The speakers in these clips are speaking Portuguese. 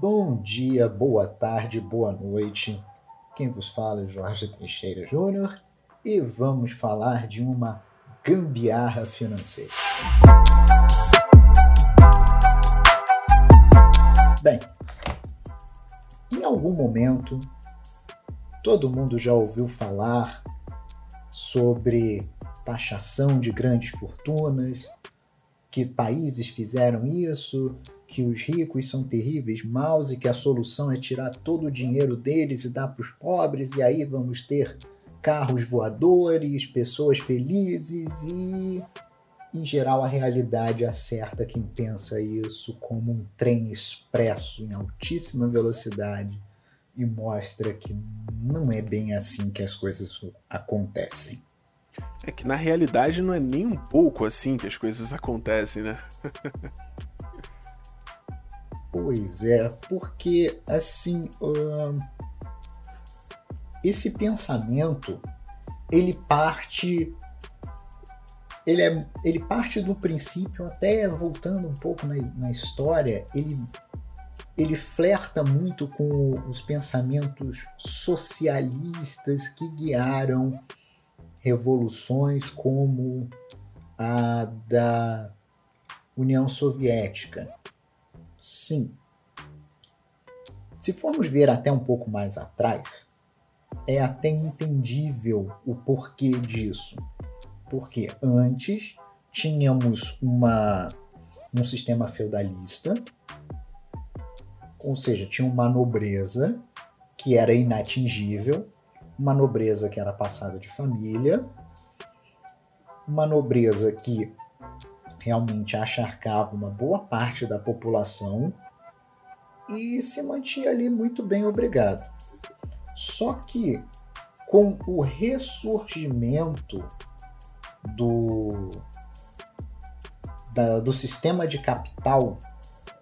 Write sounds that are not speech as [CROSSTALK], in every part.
Bom dia, boa tarde, boa noite. Quem vos fala é Jorge Teixeira Júnior e vamos falar de uma gambiarra financeira. Bem, em algum momento todo mundo já ouviu falar sobre taxação de grandes fortunas, que países fizeram isso, que os ricos são terríveis, maus e que a solução é tirar todo o dinheiro deles e dar para os pobres, e aí vamos ter carros voadores, pessoas felizes e, em geral, a realidade acerta quem pensa isso como um trem expresso em altíssima velocidade e mostra que não é bem assim que as coisas acontecem. É que na realidade não é nem um pouco assim que as coisas acontecem, né? [LAUGHS] pois é, porque assim. esse pensamento ele parte. Ele, é, ele parte do princípio, até voltando um pouco na, na história, ele, ele flerta muito com os pensamentos socialistas que guiaram revoluções como a da União Soviética. Sim. Se formos ver até um pouco mais atrás, é até entendível o porquê disso. Porque antes tínhamos uma, um sistema feudalista, ou seja, tinha uma nobreza que era inatingível, uma nobreza que era passada de família, uma nobreza que realmente acharcava uma boa parte da população e se mantinha ali muito bem obrigado. Só que com o ressurgimento do, da, do sistema de capital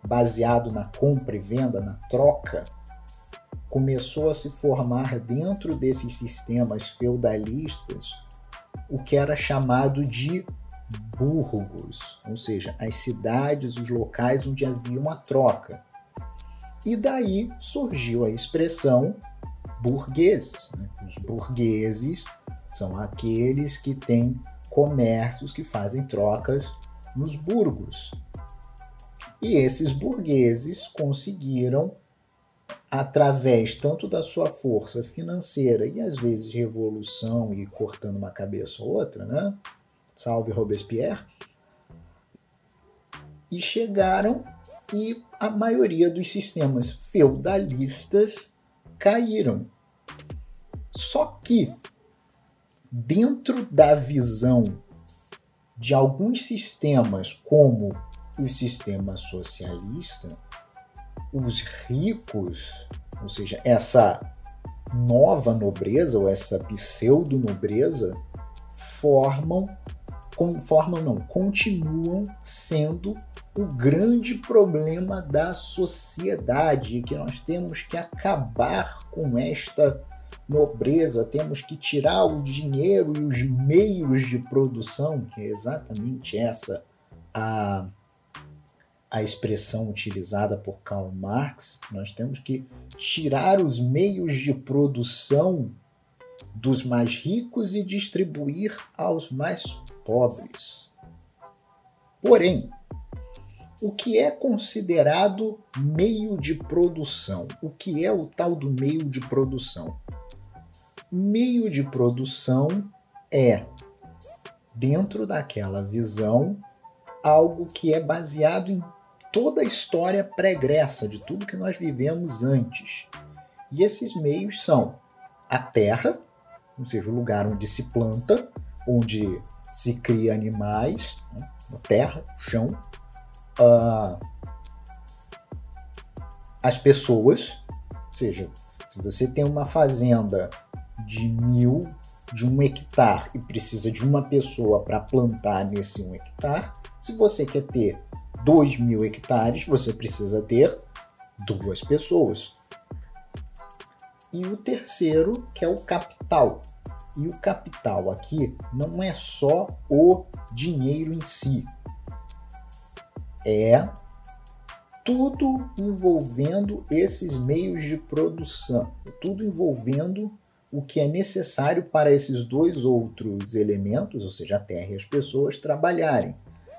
baseado na compra e venda, na troca, começou a se formar dentro desses sistemas feudalistas o que era chamado de burgos, ou seja, as cidades, os locais onde havia uma troca. E daí surgiu a expressão burgueses. Né? Os burgueses são aqueles que têm comércios que fazem trocas nos burgos. E esses burgueses conseguiram através tanto da sua força financeira e às vezes revolução e cortando uma cabeça ou outra, né? Salve Robespierre. E chegaram e a maioria dos sistemas feudalistas caíram. Só que dentro da visão de alguns sistemas como o sistema socialista, os ricos, ou seja, essa nova nobreza ou essa pseudo-nobreza, formam, formam não, continuam sendo o grande problema da sociedade, que nós temos que acabar com esta nobreza, temos que tirar o dinheiro e os meios de produção, que é exatamente essa a a expressão utilizada por Karl Marx, nós temos que tirar os meios de produção dos mais ricos e distribuir aos mais pobres. Porém, o que é considerado meio de produção? O que é o tal do meio de produção? Meio de produção é, dentro daquela visão, algo que é baseado em toda a história pregressa de tudo que nós vivemos antes. E esses meios são a terra, ou seja, o lugar onde se planta, onde se cria animais, né? terra, chão, uh, as pessoas, ou seja, se você tem uma fazenda de mil, de um hectare e precisa de uma pessoa para plantar nesse um hectare, se você quer ter 2 mil hectares, você precisa ter duas pessoas. E o terceiro, que é o capital. E o capital aqui não é só o dinheiro em si, é tudo envolvendo esses meios de produção, tudo envolvendo o que é necessário para esses dois outros elementos, ou seja, a terra e as pessoas, trabalharem,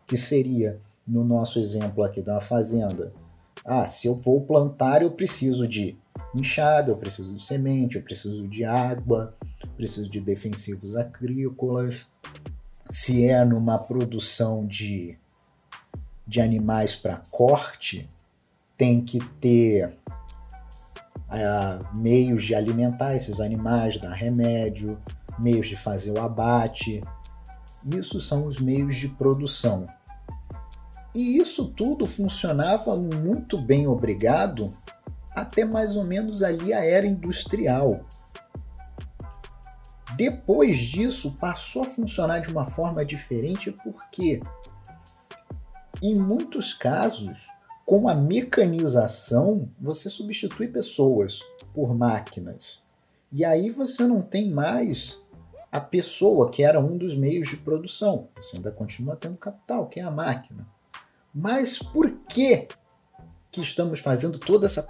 que seria, no nosso exemplo aqui da fazenda, ah, se eu vou plantar, eu preciso de enxada, eu preciso de semente, eu preciso de água, preciso de defensivos agrícolas. Se é numa produção de, de animais para corte, tem que ter uh, meios de alimentar esses animais, dar remédio, meios de fazer o abate. Isso são os meios de produção. E isso tudo funcionava muito bem, obrigado, até mais ou menos ali a era industrial. Depois disso, passou a funcionar de uma forma diferente porque, em muitos casos, com a mecanização, você substitui pessoas por máquinas. E aí você não tem mais a pessoa, que era um dos meios de produção. Você ainda continua tendo capital, que é a máquina. Mas por que que estamos fazendo toda essa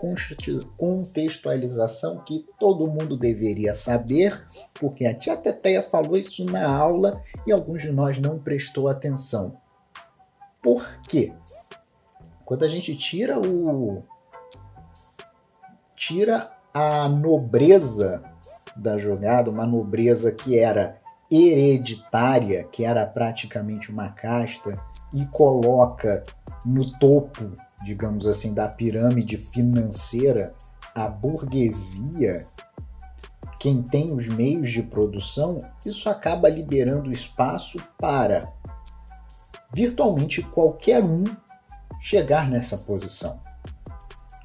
contextualização que todo mundo deveria saber, porque a tia Teteia falou isso na aula e alguns de nós não prestou atenção. Por quê? Quando a gente tira o tira a nobreza da jogada, uma nobreza que era hereditária, que era praticamente uma casta, e coloca no topo, digamos assim, da pirâmide financeira a burguesia, quem tem os meios de produção, isso acaba liberando espaço para virtualmente qualquer um chegar nessa posição.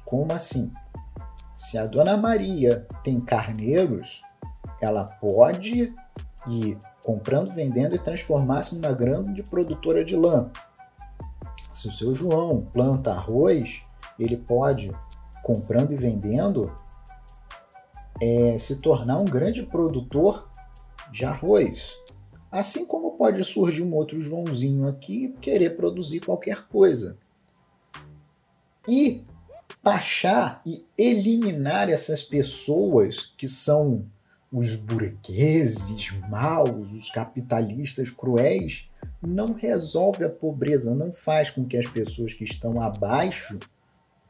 Como assim? Se a dona Maria tem carneiros, ela pode ir comprando, vendendo e transformar-se numa grande produtora de lã. Se o seu João planta arroz, ele pode, comprando e vendendo, é, se tornar um grande produtor de arroz. Assim como pode surgir um outro Joãozinho aqui e querer produzir qualquer coisa. E taxar e eliminar essas pessoas que são os burgueses maus, os capitalistas cruéis, não resolve a pobreza, não faz com que as pessoas que estão abaixo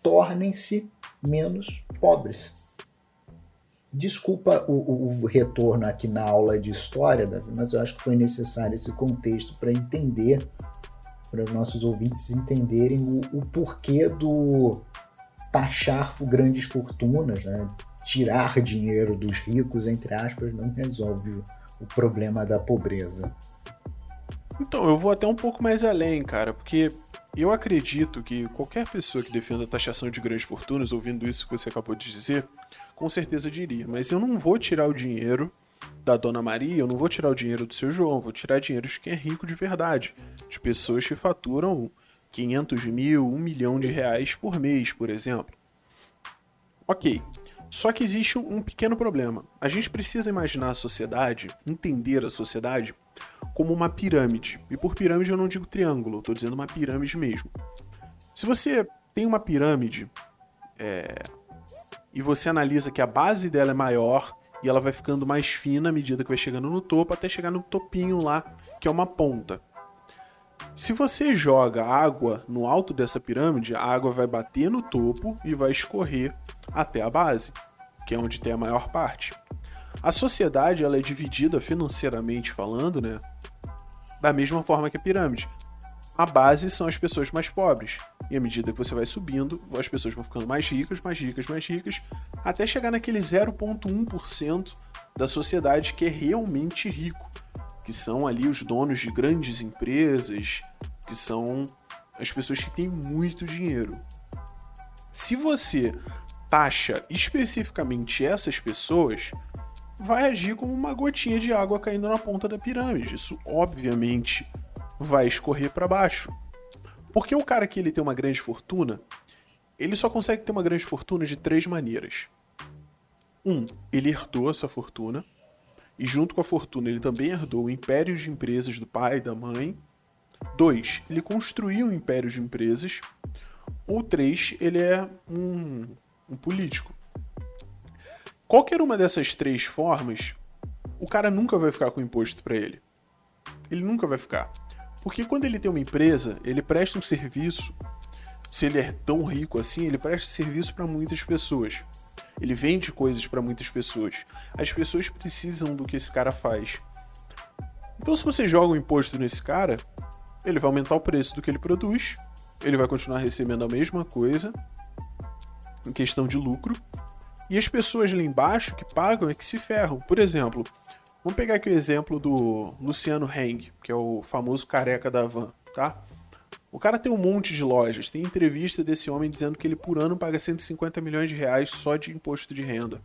tornem-se menos pobres. Desculpa o, o, retorno aqui na aula de história, Davi, mas eu acho que foi necessário esse contexto para entender, para os nossos ouvintes entenderem o, o porquê do taxar grandes fortunas, né? Tirar dinheiro dos ricos, entre aspas, não resolve o problema da pobreza. Então, eu vou até um pouco mais além, cara, porque eu acredito que qualquer pessoa que defenda a taxação de grandes fortunas, ouvindo isso que você acabou de dizer, com certeza diria, mas eu não vou tirar o dinheiro da Dona Maria, eu não vou tirar o dinheiro do seu João, vou tirar dinheiro de quem é rico de verdade, de pessoas que faturam 500 mil, 1 milhão de reais por mês, por exemplo. Ok, só que existe um pequeno problema. A gente precisa imaginar a sociedade, entender a sociedade, como uma pirâmide. E por pirâmide eu não digo triângulo, tô dizendo uma pirâmide mesmo. Se você tem uma pirâmide é, e você analisa que a base dela é maior e ela vai ficando mais fina à medida que vai chegando no topo, até chegar no topinho lá, que é uma ponta. Se você joga água no alto dessa pirâmide, a água vai bater no topo e vai escorrer até a base, que é onde tem a maior parte. A sociedade ela é dividida financeiramente falando, né, da mesma forma que a pirâmide. A base são as pessoas mais pobres. E à medida que você vai subindo, as pessoas vão ficando mais ricas, mais ricas, mais ricas, até chegar naquele 0,1% da sociedade que é realmente rico, que são ali os donos de grandes empresas, que são as pessoas que têm muito dinheiro. Se você taxa especificamente essas pessoas, vai agir como uma gotinha de água caindo na ponta da pirâmide. Isso, obviamente, vai escorrer para baixo. Porque o cara que ele tem uma grande fortuna, ele só consegue ter uma grande fortuna de três maneiras. Um, ele herdou essa fortuna, e junto com a fortuna ele também herdou o império de empresas do pai e da mãe. Dois, ele construiu um império de empresas. ou três, ele é um, um político. Qualquer uma dessas três formas, o cara nunca vai ficar com imposto para ele. Ele nunca vai ficar. Porque quando ele tem uma empresa, ele presta um serviço. Se ele é tão rico assim, ele presta serviço para muitas pessoas. Ele vende coisas para muitas pessoas. As pessoas precisam do que esse cara faz. Então, se você joga um imposto nesse cara, ele vai aumentar o preço do que ele produz, ele vai continuar recebendo a mesma coisa em questão de lucro, e as pessoas lá embaixo que pagam é que se ferram. Por exemplo, vamos pegar aqui o exemplo do Luciano Heng, que é o famoso careca da van, tá? O cara tem um monte de lojas, tem entrevista desse homem dizendo que ele por ano paga 150 milhões de reais só de imposto de renda.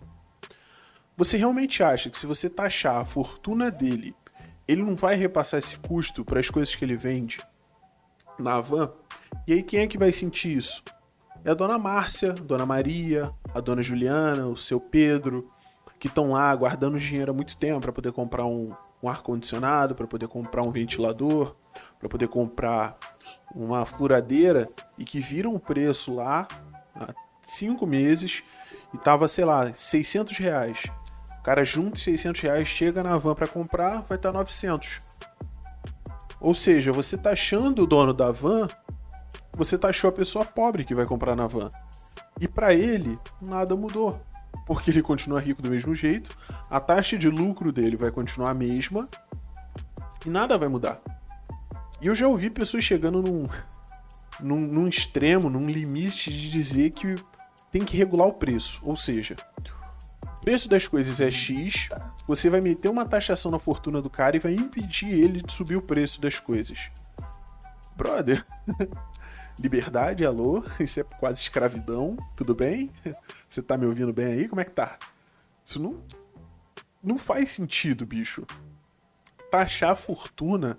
Você realmente acha que se você taxar a fortuna dele, ele não vai repassar esse custo para as coisas que ele vende na van? E aí quem é que vai sentir isso? É a dona Márcia, a dona Maria, a dona Juliana, o seu Pedro, que estão lá guardando dinheiro há muito tempo para poder comprar um, um ar-condicionado, para poder comprar um ventilador, para poder comprar uma furadeira e que viram o preço lá há cinco meses e tava, sei lá, 600 reais. O cara junta 600 reais, chega na van para comprar, vai estar tá 900. Ou seja, você tá achando o dono da van você taxou a pessoa pobre que vai comprar na van. E para ele, nada mudou. Porque ele continua rico do mesmo jeito, a taxa de lucro dele vai continuar a mesma e nada vai mudar. E eu já ouvi pessoas chegando num, num, num extremo, num limite de dizer que tem que regular o preço. Ou seja, o preço das coisas é X, você vai meter uma taxação na fortuna do cara e vai impedir ele de subir o preço das coisas. Brother, [LAUGHS] Liberdade, alô? Isso é quase escravidão, tudo bem? Você tá me ouvindo bem aí? Como é que tá? Isso não. Não faz sentido, bicho. Taxar a fortuna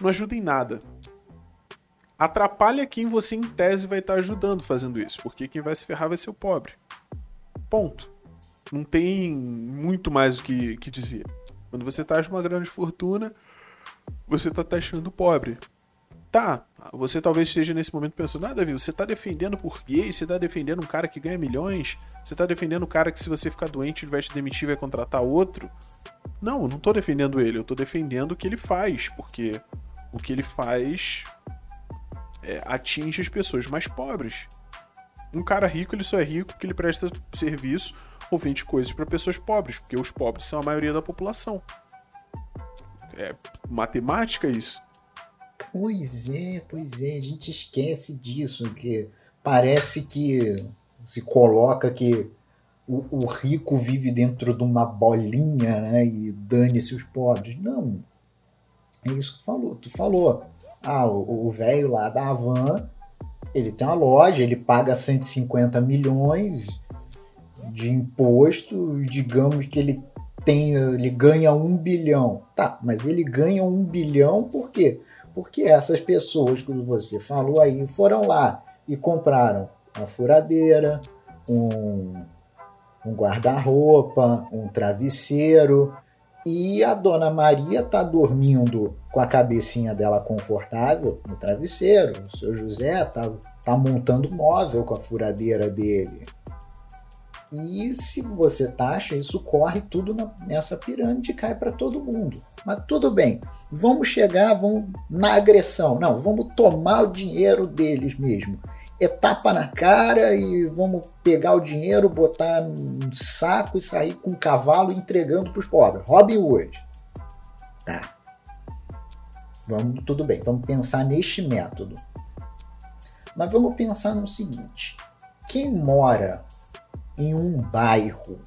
não ajuda em nada. Atrapalha quem você, em tese, vai estar tá ajudando fazendo isso, porque quem vai se ferrar vai ser o pobre. Ponto. Não tem muito mais o que, que dizer. Quando você taxa uma grande fortuna, você está taxando o pobre. Tá, você talvez esteja nesse momento pensando, ah, Davi, você tá defendendo por gay, você tá defendendo um cara que ganha milhões, você tá defendendo um cara que se você ficar doente ele vai te demitir e vai contratar outro. Não, eu não tô defendendo ele, eu tô defendendo o que ele faz, porque o que ele faz é, atinge as pessoas mais pobres. Um cara rico, ele só é rico porque ele presta serviço ou vende coisas para pessoas pobres, porque os pobres são a maioria da população. É matemática isso. Pois é, pois é, a gente esquece disso, que parece que se coloca que o, o rico vive dentro de uma bolinha, né, e dane-se os pobres. Não, é isso que falou, tu falou. Ah, o velho lá da Havan, ele tem uma loja, ele paga 150 milhões de imposto, digamos que ele tem, ele ganha um bilhão. Tá, mas ele ganha um bilhão por quê? Porque essas pessoas que você falou aí foram lá e compraram uma furadeira, um, um guarda-roupa, um travesseiro, e a dona Maria está dormindo com a cabecinha dela confortável no travesseiro. O seu José está tá montando móvel com a furadeira dele. E se você taxa, isso corre tudo na, nessa pirâmide e cai para todo mundo. Mas tudo bem, vamos chegar vamos na agressão. Não, vamos tomar o dinheiro deles mesmo. Etapa na cara e vamos pegar o dinheiro, botar num saco e sair com um cavalo entregando para os pobres. Robin Hood. Tá. Vamos, tudo bem, vamos pensar neste método. Mas vamos pensar no seguinte: quem mora em um bairro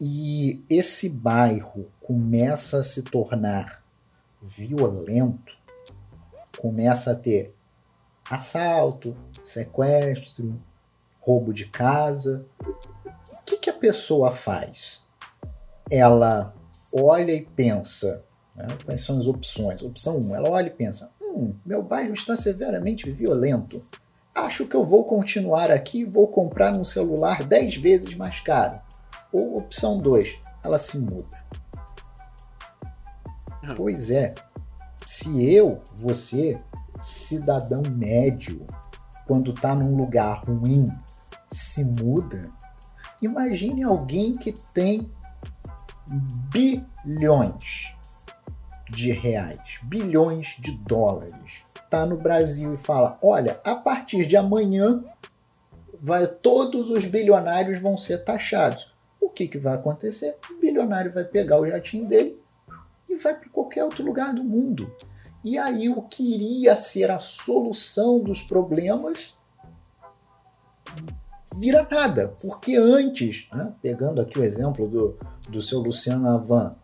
e esse bairro começa a se tornar violento, começa a ter assalto, sequestro, roubo de casa, o que, que a pessoa faz? Ela olha e pensa, né? quais são as opções? Opção 1, ela olha e pensa, hum, meu bairro está severamente violento acho que eu vou continuar aqui e vou comprar um celular 10 vezes mais caro. Ou opção 2, ela se muda. Pois é, se eu, você, cidadão médio, quando está num lugar ruim, se muda, imagine alguém que tem bilhões de reais, bilhões de dólares, está no Brasil e fala: olha, a partir de amanhã vai, todos os bilionários vão ser taxados. O que, que vai acontecer? O bilionário vai pegar o jatinho dele e vai para qualquer outro lugar do mundo. E aí o que iria ser a solução dos problemas vira nada, porque antes, né, pegando aqui o exemplo do, do seu Luciano Avan,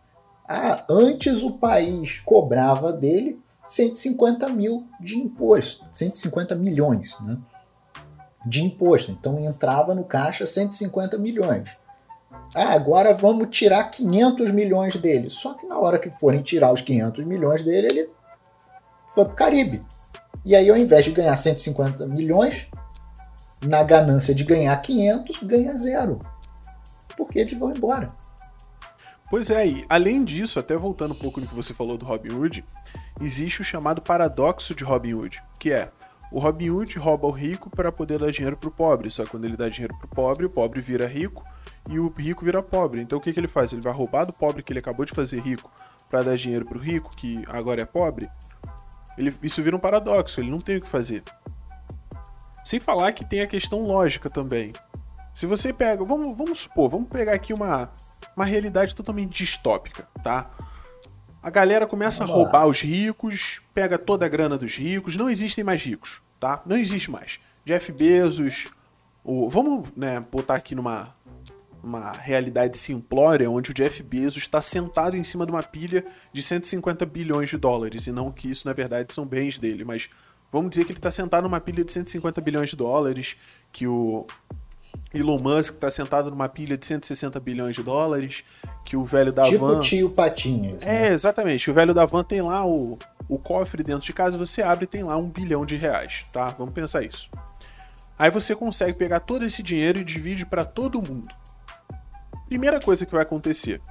ah, antes o país cobrava dele 150 mil de imposto, 150 milhões né, de imposto. Então entrava no caixa 150 milhões. Ah, agora vamos tirar 500 milhões dele. Só que na hora que forem tirar os 500 milhões dele, ele foi para o Caribe. E aí, ao invés de ganhar 150 milhões, na ganância de ganhar 500, ganha zero. Porque eles vão embora. Pois é, e além disso, até voltando um pouco no que você falou do Robin Hood, existe o chamado paradoxo de Robin Hood, que é o Robin Hood rouba o rico para poder dar dinheiro para o pobre, só que quando ele dá dinheiro para o pobre, o pobre vira rico e o rico vira pobre. Então o que, que ele faz? Ele vai roubar do pobre que ele acabou de fazer rico para dar dinheiro para o rico que agora é pobre? Ele, isso vira um paradoxo, ele não tem o que fazer. Sem falar que tem a questão lógica também. Se você pega, vamos, vamos supor, vamos pegar aqui uma, uma realidade totalmente distópica, tá? A galera começa vamos a roubar lá. os ricos, pega toda a grana dos ricos, não existem mais ricos, tá? Não existe mais. Jeff Bezos, o, vamos né, botar aqui numa uma realidade simplória onde o Jeff Bezos está sentado em cima de uma pilha de 150 bilhões de dólares e não que isso na verdade são bens dele, mas Vamos dizer que ele está sentado numa pilha de 150 bilhões de dólares, que o Elon Musk está sentado numa pilha de 160 bilhões de dólares, que o velho da tipo van... tio Patinhas. Né? É, exatamente. O velho da van tem lá o, o cofre dentro de casa, você abre e tem lá um bilhão de reais, tá? Vamos pensar isso. Aí você consegue pegar todo esse dinheiro e divide para todo mundo. Primeira coisa que vai acontecer.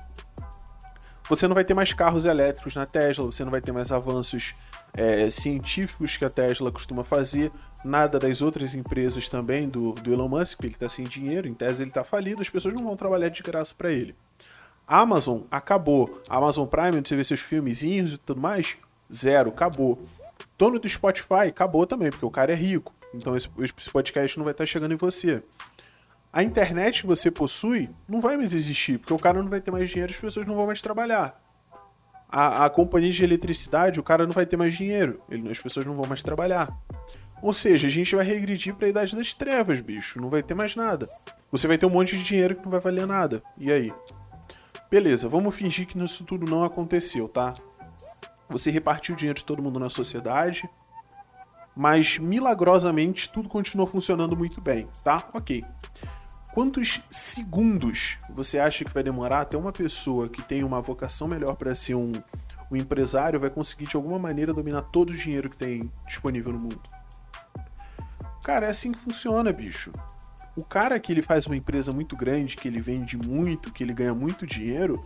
Você não vai ter mais carros elétricos na Tesla, você não vai ter mais avanços é, científicos que a Tesla costuma fazer, nada das outras empresas também do, do Elon Musk, porque ele está sem dinheiro, em tese ele está falido, as pessoas não vão trabalhar de graça para ele. Amazon acabou. Amazon Prime, onde você vê seus filmezinhos e tudo mais, zero, acabou. Dono do Spotify, acabou também, porque o cara é rico. Então esse, esse podcast não vai estar tá chegando em você. A internet que você possui não vai mais existir, porque o cara não vai ter mais dinheiro, as pessoas não vão mais trabalhar a, a companhia de eletricidade, o cara não vai ter mais dinheiro, ele, as pessoas não vão mais trabalhar. Ou seja, a gente vai regredir para a idade das trevas, bicho, não vai ter mais nada. Você vai ter um monte de dinheiro que não vai valer nada. E aí? Beleza, vamos fingir que isso tudo não aconteceu, tá? Você repartiu o dinheiro de todo mundo na sociedade, mas milagrosamente tudo continuou funcionando muito bem, tá? Ok. Quantos segundos você acha que vai demorar até uma pessoa que tem uma vocação melhor para ser um, um empresário vai conseguir de alguma maneira dominar todo o dinheiro que tem disponível no mundo? Cara, é assim que funciona, bicho. O cara que ele faz uma empresa muito grande, que ele vende muito, que ele ganha muito dinheiro,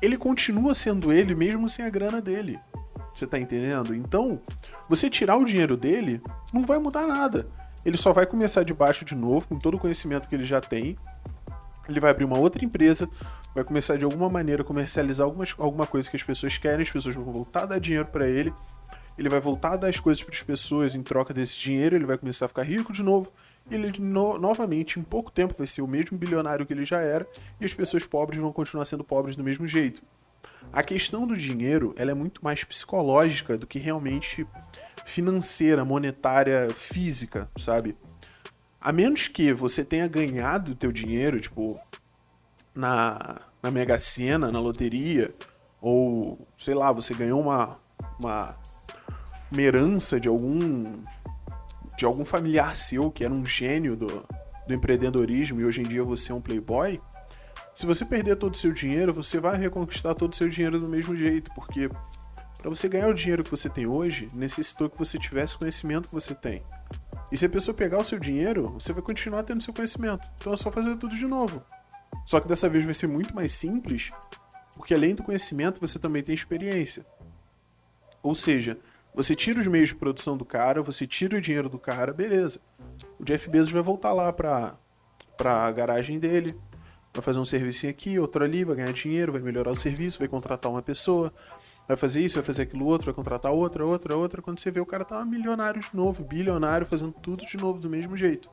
ele continua sendo ele mesmo sem a grana dele. Você tá entendendo? Então, você tirar o dinheiro dele não vai mudar nada ele só vai começar de baixo de novo, com todo o conhecimento que ele já tem. Ele vai abrir uma outra empresa, vai começar de alguma maneira a comercializar algumas, alguma coisa que as pessoas querem, as pessoas vão voltar a dar dinheiro para ele. Ele vai voltar a dar as coisas para as pessoas em troca desse dinheiro, ele vai começar a ficar rico de novo, e ele no, novamente, em pouco tempo, vai ser o mesmo bilionário que ele já era, e as pessoas pobres vão continuar sendo pobres do mesmo jeito. A questão do dinheiro ela é muito mais psicológica do que realmente financeira, monetária, física, sabe? A menos que você tenha ganhado o teu dinheiro, tipo, na, na Mega Sena, na loteria, ou, sei lá, você ganhou uma, uma, uma herança de algum de algum familiar seu que era um gênio do, do empreendedorismo e hoje em dia você é um playboy, se você perder todo o seu dinheiro, você vai reconquistar todo o seu dinheiro do mesmo jeito, porque para você ganhar o dinheiro que você tem hoje, necessitou que você tivesse o conhecimento que você tem. E se a pessoa pegar o seu dinheiro, você vai continuar tendo seu conhecimento. Então é só fazer tudo de novo. Só que dessa vez vai ser muito mais simples, porque além do conhecimento você também tem experiência. Ou seja, Você tira os meios de produção do cara, você tira o dinheiro do cara, beleza. O Jeff Bezos vai voltar lá pra, pra garagem dele, vai fazer um serviço aqui, outro ali, vai ganhar dinheiro, vai melhorar o serviço, vai contratar uma pessoa, vai fazer isso, vai fazer aquilo outro, vai contratar outra, outra, outra. Quando você vê, o cara tá milionário de novo, bilionário, fazendo tudo de novo do mesmo jeito.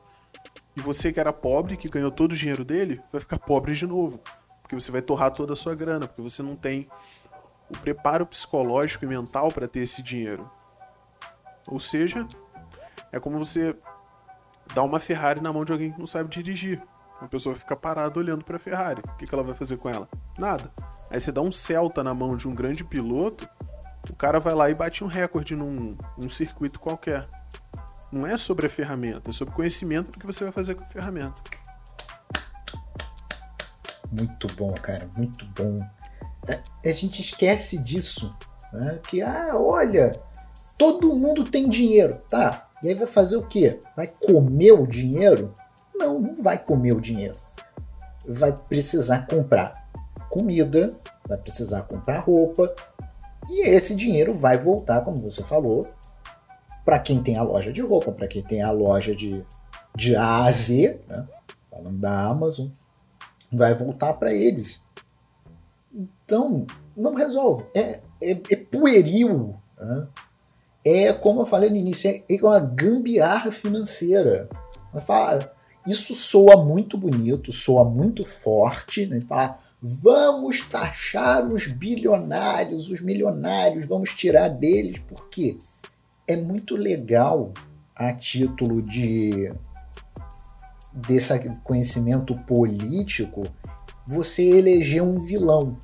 E você que era pobre, que ganhou todo o dinheiro dele, vai ficar pobre de novo. Porque você vai torrar toda a sua grana, porque você não tem o preparo psicológico e mental para ter esse dinheiro. Ou seja, é como você dar uma Ferrari na mão de alguém que não sabe dirigir. A pessoa fica parada olhando para a Ferrari. O que, que ela vai fazer com ela? Nada. Aí você dá um Celta na mão de um grande piloto, o cara vai lá e bate um recorde num, circuito qualquer. Não é sobre a ferramenta, é sobre o conhecimento do que você vai fazer com a ferramenta. Muito bom, cara, muito bom. É, a gente esquece disso. Né? Que, ah, olha, todo mundo tem dinheiro, tá? E aí vai fazer o quê? Vai comer o dinheiro? Não, não vai comer o dinheiro. Vai precisar comprar comida, vai precisar comprar roupa, e esse dinheiro vai voltar, como você falou, para quem tem a loja de roupa, para quem tem a loja de, de A a Z, né? falando da Amazon, vai voltar para eles. Então, não resolve. É, é, é pueril. Né? É, como eu falei no início, é, é uma gambiarra financeira. Falar, isso soa muito bonito, soa muito forte, né? Falar, vamos taxar os bilionários, os milionários, vamos tirar deles, porque é muito legal a título de desse conhecimento político você eleger um vilão.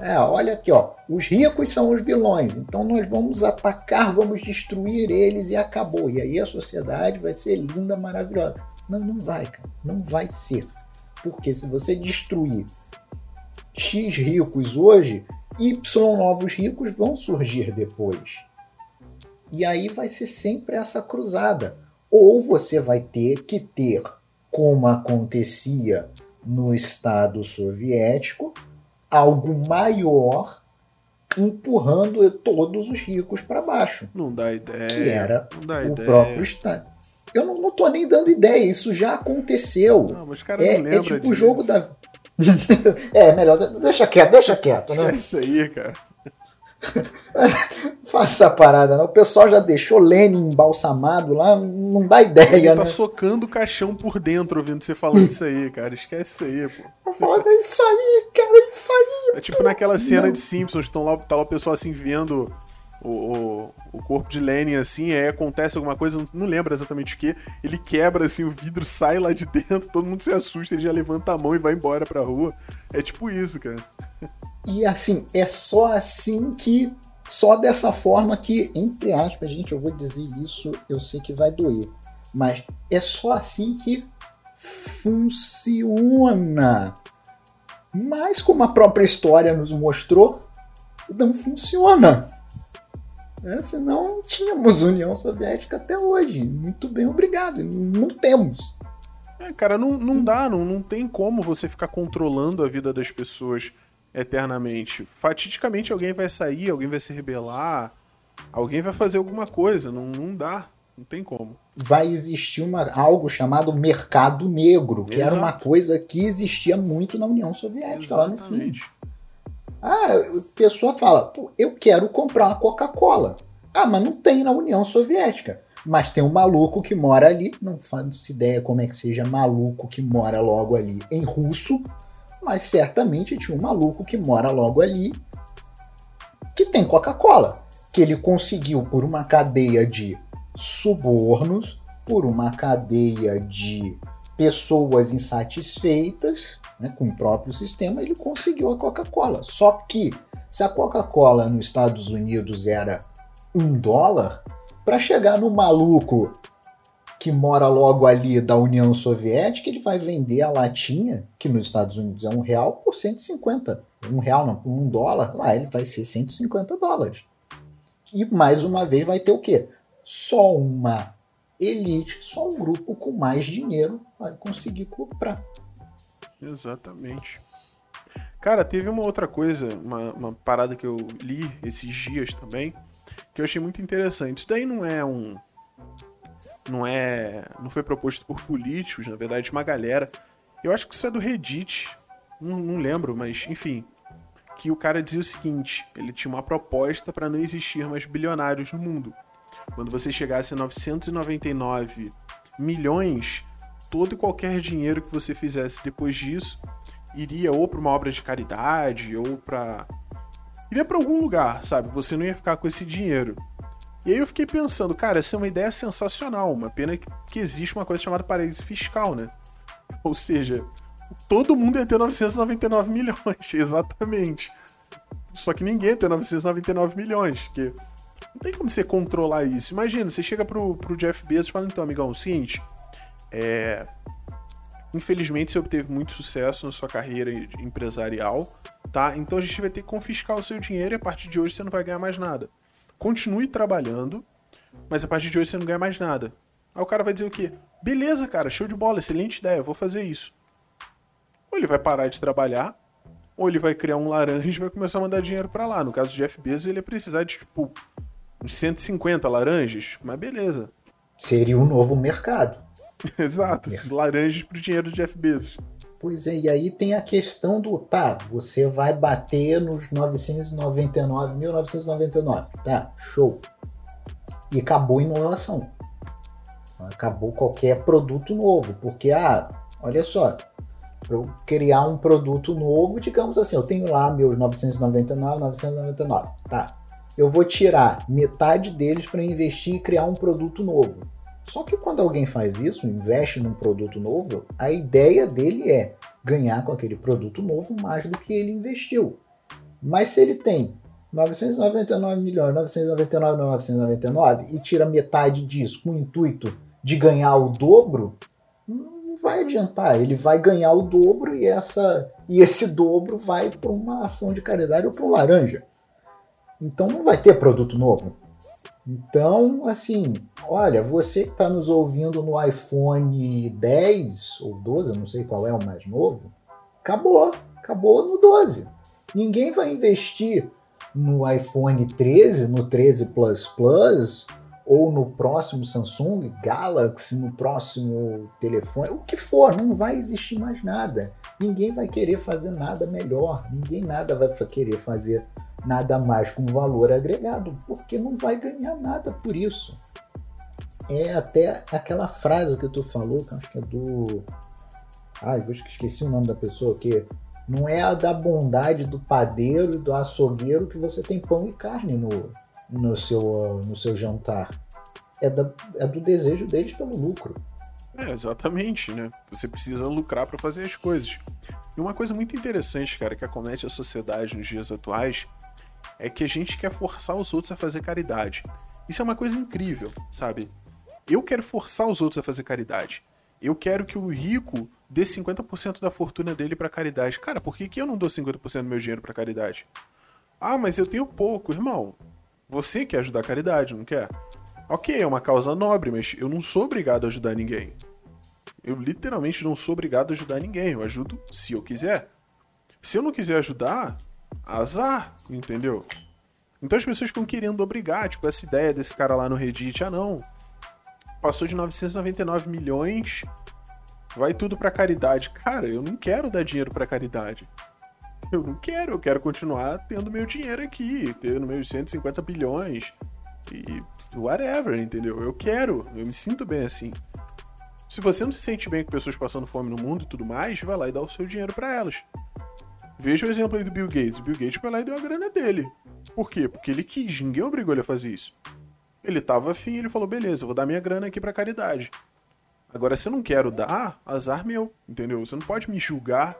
É, olha aqui, ó, os ricos são os vilões, então nós vamos atacar, vamos destruir eles e acabou. E aí a sociedade vai ser linda, maravilhosa. Não, não vai, cara, não vai ser. Porque se você destruir X ricos hoje, Y novos ricos vão surgir depois. E aí vai ser sempre essa cruzada. Ou você vai ter que ter, como acontecia no Estado soviético, algo maior empurrando todos os ricos para baixo. Não dá ideia. Que era o ideia. próprio Estado. Eu não, não tô nem dando ideia, isso já aconteceu. Não, mas cara é, não é tipo o jogo da. [LAUGHS] é, melhor, deixa quieto, deixa quieto, né? É isso aí, cara. [LAUGHS] Faça a parada, não. O pessoal já deixou Lenin embalsamado lá, não dá ideia, Ele tá né? socando o caixão por dentro ouvindo você falando isso aí, cara. Esquece isso aí, pô. Tá falando, é isso aí, cara, é isso aí. É tipo naquela cena não. de Simpsons, estão lá, tá lá o pessoal assim vendo o, o, o, corpo de Lenin, assim, aí acontece alguma coisa, não, não lembro exatamente o que, ele quebra, assim, o vidro sai lá de [LAUGHS] dentro, todo mundo se assusta, ele já levanta a mão e vai embora pra rua. É tipo isso, cara. E assim, é só assim que, só dessa forma que, entre aspas, gente, eu vou dizer isso, eu sei que vai doer, mas é só assim que funciona. Mas como a própria história nos mostrou, não funciona. É, senão tínhamos [LAUGHS] União Soviética até hoje. Muito bem, obrigado. Não temos. É, cara, não, não dá, não, não tem como você ficar controlando a vida das pessoas eternamente. Fatidicamente alguém vai sair, alguém vai se rebelar, alguém vai fazer alguma coisa. Não, não dá. Não tem como. Vai existir uma, algo chamado mercado negro, que Exato. era uma coisa que existia muito na União Soviética, Exatamente. lá no fim. Ah, a pessoa fala, eu quero comprar uma Coca-Cola. Ah, mas não tem na União Soviética. Mas tem um maluco que mora ali, não faço ideia como é que seja maluco que mora logo ali em russo, mas certamente tinha um maluco que mora logo ali que tem Coca-Cola, que ele conseguiu por uma cadeia de subornos, por uma cadeia de pessoas insatisfeitas, né, com o próprio sistema, ele conseguiu a Coca-Cola. Só que se a Coca-Cola nos Estados Unidos era um dólar, para chegar no maluco que mora logo ali da União Soviética, ele vai vender a latinha, que nos Estados Unidos é um real, por 150. Um real não, um dólar, lá ele vai ser 150 dólares. E mais uma vez vai ter o quê? Só uma elite, só um grupo com mais dinheiro vai conseguir comprar. Exatamente. Cara, teve uma outra coisa, uma, uma parada que eu li esses dias também, que eu achei muito interessante. Isso daí não é um. Não é. Não foi proposto por políticos, na verdade, uma galera. Eu acho que isso é do Reddit. Não, não lembro, mas enfim. Que o cara dizia o seguinte: ele tinha uma proposta para não existir mais bilionários no mundo. Quando você chegasse a 999 milhões, todo e qualquer dinheiro que você fizesse depois disso iria ou para uma obra de caridade ou para iria para algum lugar, sabe? Você não ia ficar com esse dinheiro. E aí eu fiquei pensando, cara, essa é uma ideia sensacional, uma pena que existe uma coisa chamada paraíso fiscal, né? [LAUGHS] Ou seja, todo mundo ia ter 999 milhões, [LAUGHS] exatamente. Só que ninguém ia ter 999 milhões, porque não tem como você controlar isso. Imagina, você chega pro, pro Jeff Bezos e fala, então, amigão, é o seguinte, é... Infelizmente, você obteve muito sucesso na sua carreira empresarial, tá? Então a gente vai ter que confiscar o seu dinheiro e a partir de hoje você não vai ganhar mais nada. Continue trabalhando, mas a partir de hoje você não ganha mais nada. Aí o cara vai dizer o quê? Beleza, cara, show de bola, excelente ideia, vou fazer isso. Ou ele vai parar de trabalhar, ou ele vai criar um laranja e vai começar a mandar dinheiro para lá. No caso do Jeff Bezos, ele ia precisar de, tipo, uns 150 laranjas, mas beleza. Seria um novo mercado. [LAUGHS] Exato, laranjas pro dinheiro Jeff Bezos. Pois é, e aí tem a questão do, tá, você vai bater nos 999, 1999, tá, show. E acabou a inovação. Acabou qualquer produto novo, porque, ah, olha só, para eu criar um produto novo, digamos assim, eu tenho lá meus 999, 999, tá. Eu vou tirar metade deles para investir e criar um produto novo. Só que quando alguém faz isso, investe num produto novo, a ideia dele é ganhar com aquele produto novo mais do que ele investiu. Mas se ele tem 999 milhões, 999, 999 e tira metade disso com o intuito de ganhar o dobro, não vai adiantar. Ele vai ganhar o dobro e essa e esse dobro vai para uma ação de caridade ou para um laranja. Então não vai ter produto novo. Então, assim, olha, você que está nos ouvindo no iPhone 10 ou 12, eu não sei qual é o mais novo, acabou, acabou no 12. Ninguém vai investir no iPhone 13, no 13 Plus Plus, ou no próximo Samsung Galaxy, no próximo telefone, o que for, não vai existir mais nada. Ninguém vai querer fazer nada melhor, ninguém nada vai querer fazer nada mais com valor agregado, porque não vai ganhar nada por isso. É até aquela frase que tu falou, que acho que é do. Ai, vou esqueci o nome da pessoa, que não é a da bondade do padeiro e do açougueiro que você tem pão e carne no, no, seu, no seu jantar. É, da, é do desejo deles pelo lucro. É, exatamente, né? Você precisa lucrar para fazer as coisas. E uma coisa muito interessante, cara, que acomete a sociedade nos dias atuais é que a gente quer forçar os outros a fazer caridade. Isso é uma coisa incrível, sabe? Eu quero forçar os outros a fazer caridade. Eu quero que o rico dê 50% da fortuna dele para caridade. Cara, por que, que eu não dou 50% do meu dinheiro para caridade? Ah, mas eu tenho pouco, irmão. Você quer ajudar a caridade, não quer? Ok, é uma causa nobre, mas eu não sou obrigado a ajudar ninguém. Eu literalmente não sou obrigado a ajudar ninguém. Eu ajudo se eu quiser. Se eu não quiser ajudar, azar, entendeu? Então as pessoas ficam querendo obrigar, tipo, essa ideia desse cara lá no Reddit, ah não, passou de 999 milhões, vai tudo pra caridade. Cara, eu não quero dar dinheiro pra caridade. Eu não quero, eu quero continuar tendo meu dinheiro aqui, tendo meus 150 bilhões e whatever, entendeu? Eu quero, eu me sinto bem assim. Se você não se sente bem com pessoas passando fome no mundo e tudo mais, vai lá e dá o seu dinheiro para elas. Veja o exemplo aí do Bill Gates. O Bill Gates foi lá e deu a grana dele. Por quê? Porque ele quis, ninguém obrigou ele a fazer isso. Ele tava afim, ele falou: beleza, vou dar minha grana aqui pra caridade. Agora, se eu não quero dar, azar meu, entendeu? Você não pode me julgar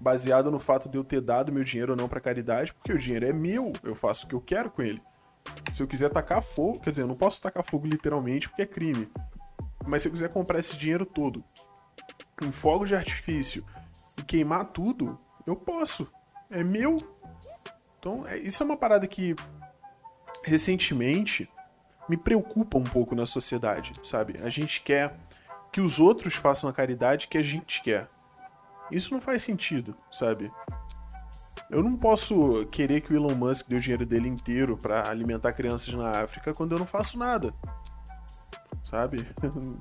baseado no fato de eu ter dado meu dinheiro ou não pra caridade, porque o dinheiro é meu, eu faço o que eu quero com ele. Se eu quiser tacar fogo, quer dizer, eu não posso tacar fogo literalmente porque é crime. Mas se eu quiser comprar esse dinheiro todo em fogo de artifício e queimar tudo, eu posso. É meu. Então, é, isso é uma parada que recentemente me preocupa um pouco na sociedade, sabe? A gente quer que os outros façam a caridade que a gente quer. Isso não faz sentido, sabe? Eu não posso querer que o Elon Musk dê o dinheiro dele inteiro para alimentar crianças na África quando eu não faço nada. Sabe? [LAUGHS]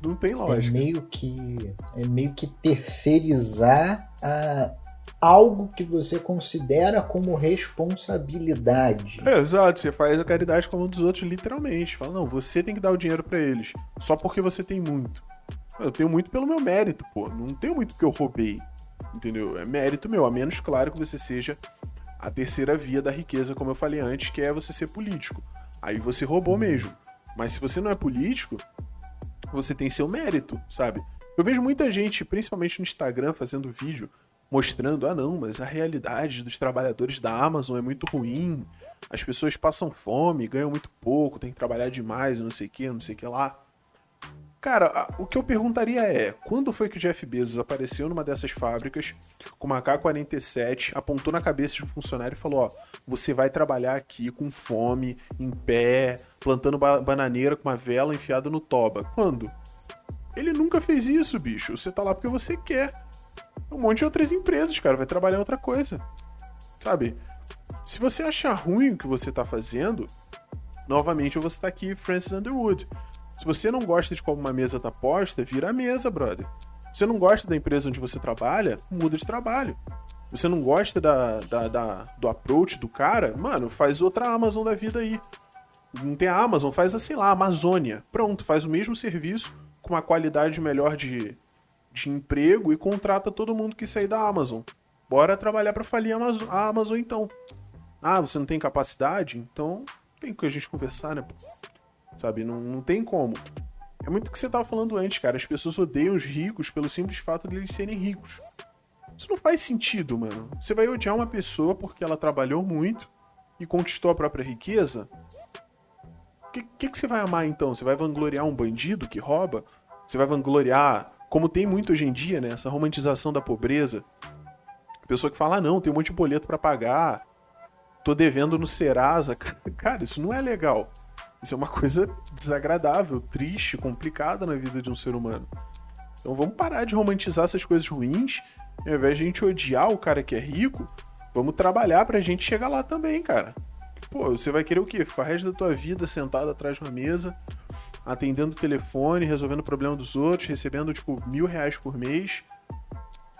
Não tem lógica. É meio que é meio que terceirizar a, algo que você considera como responsabilidade. É, exato, você faz a caridade com um dos outros literalmente. Fala, não, você tem que dar o dinheiro para eles, só porque você tem muito. Eu tenho muito pelo meu mérito, pô. Não tenho muito porque eu roubei. Entendeu? É mérito meu, a menos claro que você seja a terceira via da riqueza, como eu falei antes, que é você ser político. Aí você roubou mesmo. Mas se você não é político, você tem seu mérito, sabe? Eu vejo muita gente, principalmente no Instagram, fazendo vídeo mostrando, ah não, mas a realidade dos trabalhadores da Amazon é muito ruim, as pessoas passam fome, ganham muito pouco, tem que trabalhar demais, não sei o que, não sei o que lá. Cara, o que eu perguntaria é, quando foi que o Jeff Bezos apareceu numa dessas fábricas com uma K-47, apontou na cabeça de um funcionário e falou, ó, você vai trabalhar aqui com fome, em pé, plantando ba bananeira com uma vela enfiada no toba. Quando? Ele nunca fez isso, bicho. Você tá lá porque você quer. Um monte de outras empresas, cara, vai trabalhar em outra coisa. Sabe? Se você achar ruim o que você tá fazendo, novamente eu vou estar aqui Francis Underwood. Se você não gosta de como uma mesa tá posta, vira a mesa, brother. Se você não gosta da empresa onde você trabalha, muda de trabalho. Se você não gosta da, da, da, do approach do cara, mano, faz outra Amazon da vida aí. Não tem a Amazon, faz a, sei lá, a Amazônia. Pronto, faz o mesmo serviço com uma qualidade melhor de, de emprego e contrata todo mundo que sair da Amazon. Bora trabalhar para falir a Amazon, então. Ah, você não tem capacidade? Então tem que a gente conversar, né? sabe? Não, não tem como. É muito o que você tava falando antes, cara. As pessoas odeiam os ricos pelo simples fato de eles serem ricos. Isso não faz sentido, mano. Você vai odiar uma pessoa porque ela trabalhou muito e conquistou a própria riqueza? Que, que, que, você vai amar então? Você vai vangloriar um bandido que rouba? Você vai vangloriar, como tem muito hoje em dia, né? Essa romantização da pobreza. Pessoa que fala, ah, não, tem um monte de boleto para pagar, tô devendo no Serasa. [LAUGHS] Cara, isso não é legal. Isso é uma coisa desagradável, triste, complicada na vida de um ser humano. Então vamos parar de romantizar essas coisas ruins. Ao invés de a gente odiar o cara que é rico, vamos trabalhar pra gente chegar lá também, cara. Pô, você vai querer o quê? Ficar o resto da tua vida sentado atrás de uma mesa, atendendo o telefone, resolvendo o problema dos outros, recebendo, tipo, mil reais por mês.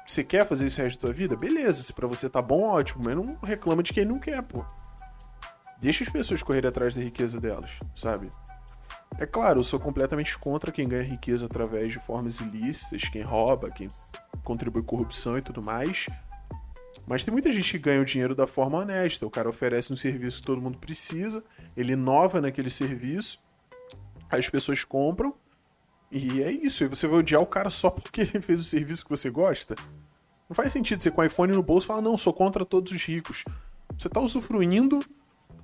Você quer fazer isso o resto da tua vida? Beleza, se pra você tá bom, ótimo, mas não reclama de quem não quer, pô. Deixa as pessoas correrem atrás da riqueza delas, sabe? É claro, eu sou completamente contra quem ganha riqueza através de formas ilícitas, quem rouba, quem contribui corrupção e tudo mais. Mas tem muita gente que ganha o dinheiro da forma honesta. O cara oferece um serviço que todo mundo precisa, ele inova naquele serviço, as pessoas compram, e é isso. E você vai odiar o cara só porque [LAUGHS] ele fez o serviço que você gosta? Não faz sentido você com o iPhone no bolso falar, não, sou contra todos os ricos. Você está usufruindo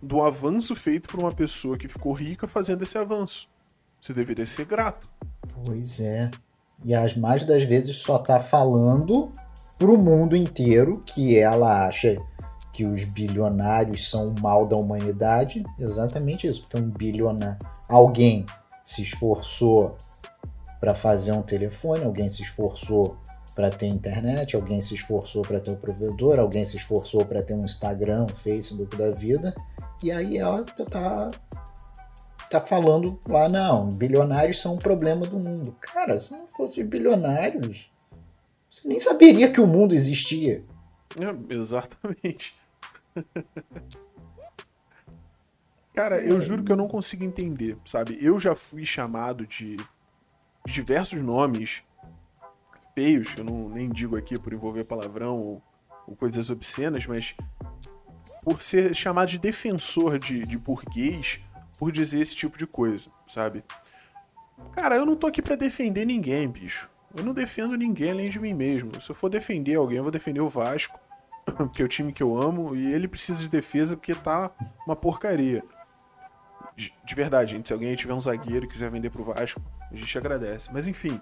do avanço feito por uma pessoa que ficou rica fazendo esse avanço. Você deveria ser grato. Pois é. E as mais das vezes só tá falando pro mundo inteiro que ela acha que os bilionários são o mal da humanidade. Exatamente isso, porque um bilionário, alguém se esforçou para fazer um telefone, alguém se esforçou para ter internet, alguém se esforçou para ter o um provedor, alguém se esforçou para ter um Instagram, um Facebook da vida, e aí ela tá, tá falando lá, não, bilionários são um problema do mundo. Cara, se não fosse bilionários, você nem saberia que o mundo existia. É, exatamente. Cara, eu juro que eu não consigo entender, sabe? Eu já fui chamado de diversos nomes feios, que eu não nem digo aqui por envolver palavrão ou, ou coisas obscenas, mas por ser chamado de defensor de, de burguês por dizer esse tipo de coisa, sabe? Cara, eu não tô aqui para defender ninguém, bicho. Eu não defendo ninguém além de mim mesmo. Se eu for defender alguém, eu vou defender o Vasco, [CLEARS THROAT] que é o time que eu amo, e ele precisa de defesa porque tá uma porcaria. De, de verdade, gente. Se alguém tiver um zagueiro e quiser vender pro Vasco, a gente agradece. Mas enfim.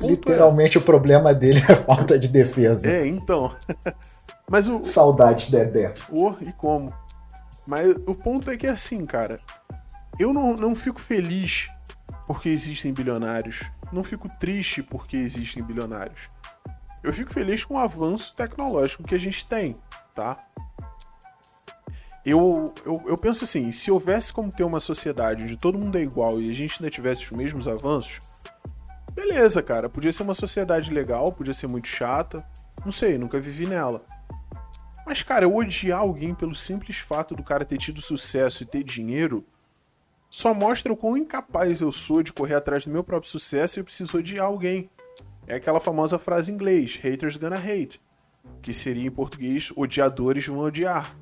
O [LAUGHS] Literalmente é... o problema dele é a falta de defesa. É, então. [LAUGHS] Mas o. Saudade, Dedé. O e como. Mas o ponto é que é assim, cara. Eu não, não fico feliz porque existem bilionários. Não fico triste porque existem bilionários. eu fico feliz com o avanço tecnológico que a gente tem, tá? Eu, eu, eu penso assim, se houvesse como ter uma sociedade onde todo mundo é igual e a gente ainda tivesse os mesmos avanços, beleza, cara, podia ser uma sociedade legal, podia ser muito chata, não sei, nunca vivi nela. Mas, cara, eu odiar alguém pelo simples fato do cara ter tido sucesso e ter dinheiro só mostra o quão incapaz eu sou de correr atrás do meu próprio sucesso e eu preciso odiar alguém. É aquela famosa frase em inglês, haters gonna hate, que seria em português, odiadores vão odiar.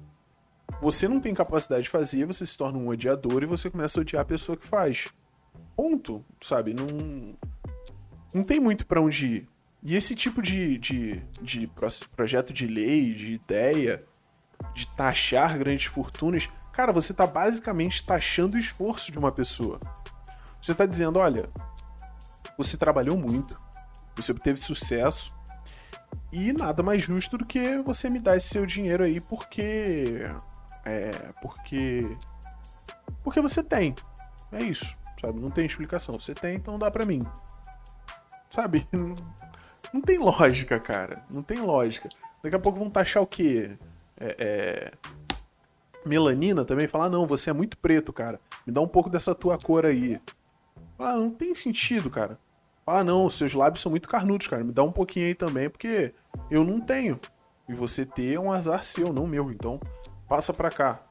Você não tem capacidade de fazer, você se torna um odiador e você começa a odiar a pessoa que faz. Ponto, sabe? Não, não tem muito para onde ir. E esse tipo de, de, de projeto de lei, de ideia, de taxar grandes fortunas, cara, você está basicamente taxando o esforço de uma pessoa. Você está dizendo, olha, você trabalhou muito, você obteve sucesso. E nada mais justo do que você me dar esse seu dinheiro aí porque. É. Porque. Porque você tem. É isso, sabe? Não tem explicação. Você tem, então dá pra mim. Sabe? [LAUGHS] Não, não tem lógica, cara. Não tem lógica. Daqui a pouco vão taxar o quê? É, é... Melanina também? Falar, ah, não, você é muito preto, cara. Me dá um pouco dessa tua cor aí. Ah, não tem sentido, cara. Ah, não, seus lábios são muito carnudos, cara. Me dá um pouquinho aí também, porque eu não tenho. E você ter é um azar seu, não meu. Então, passa pra cá.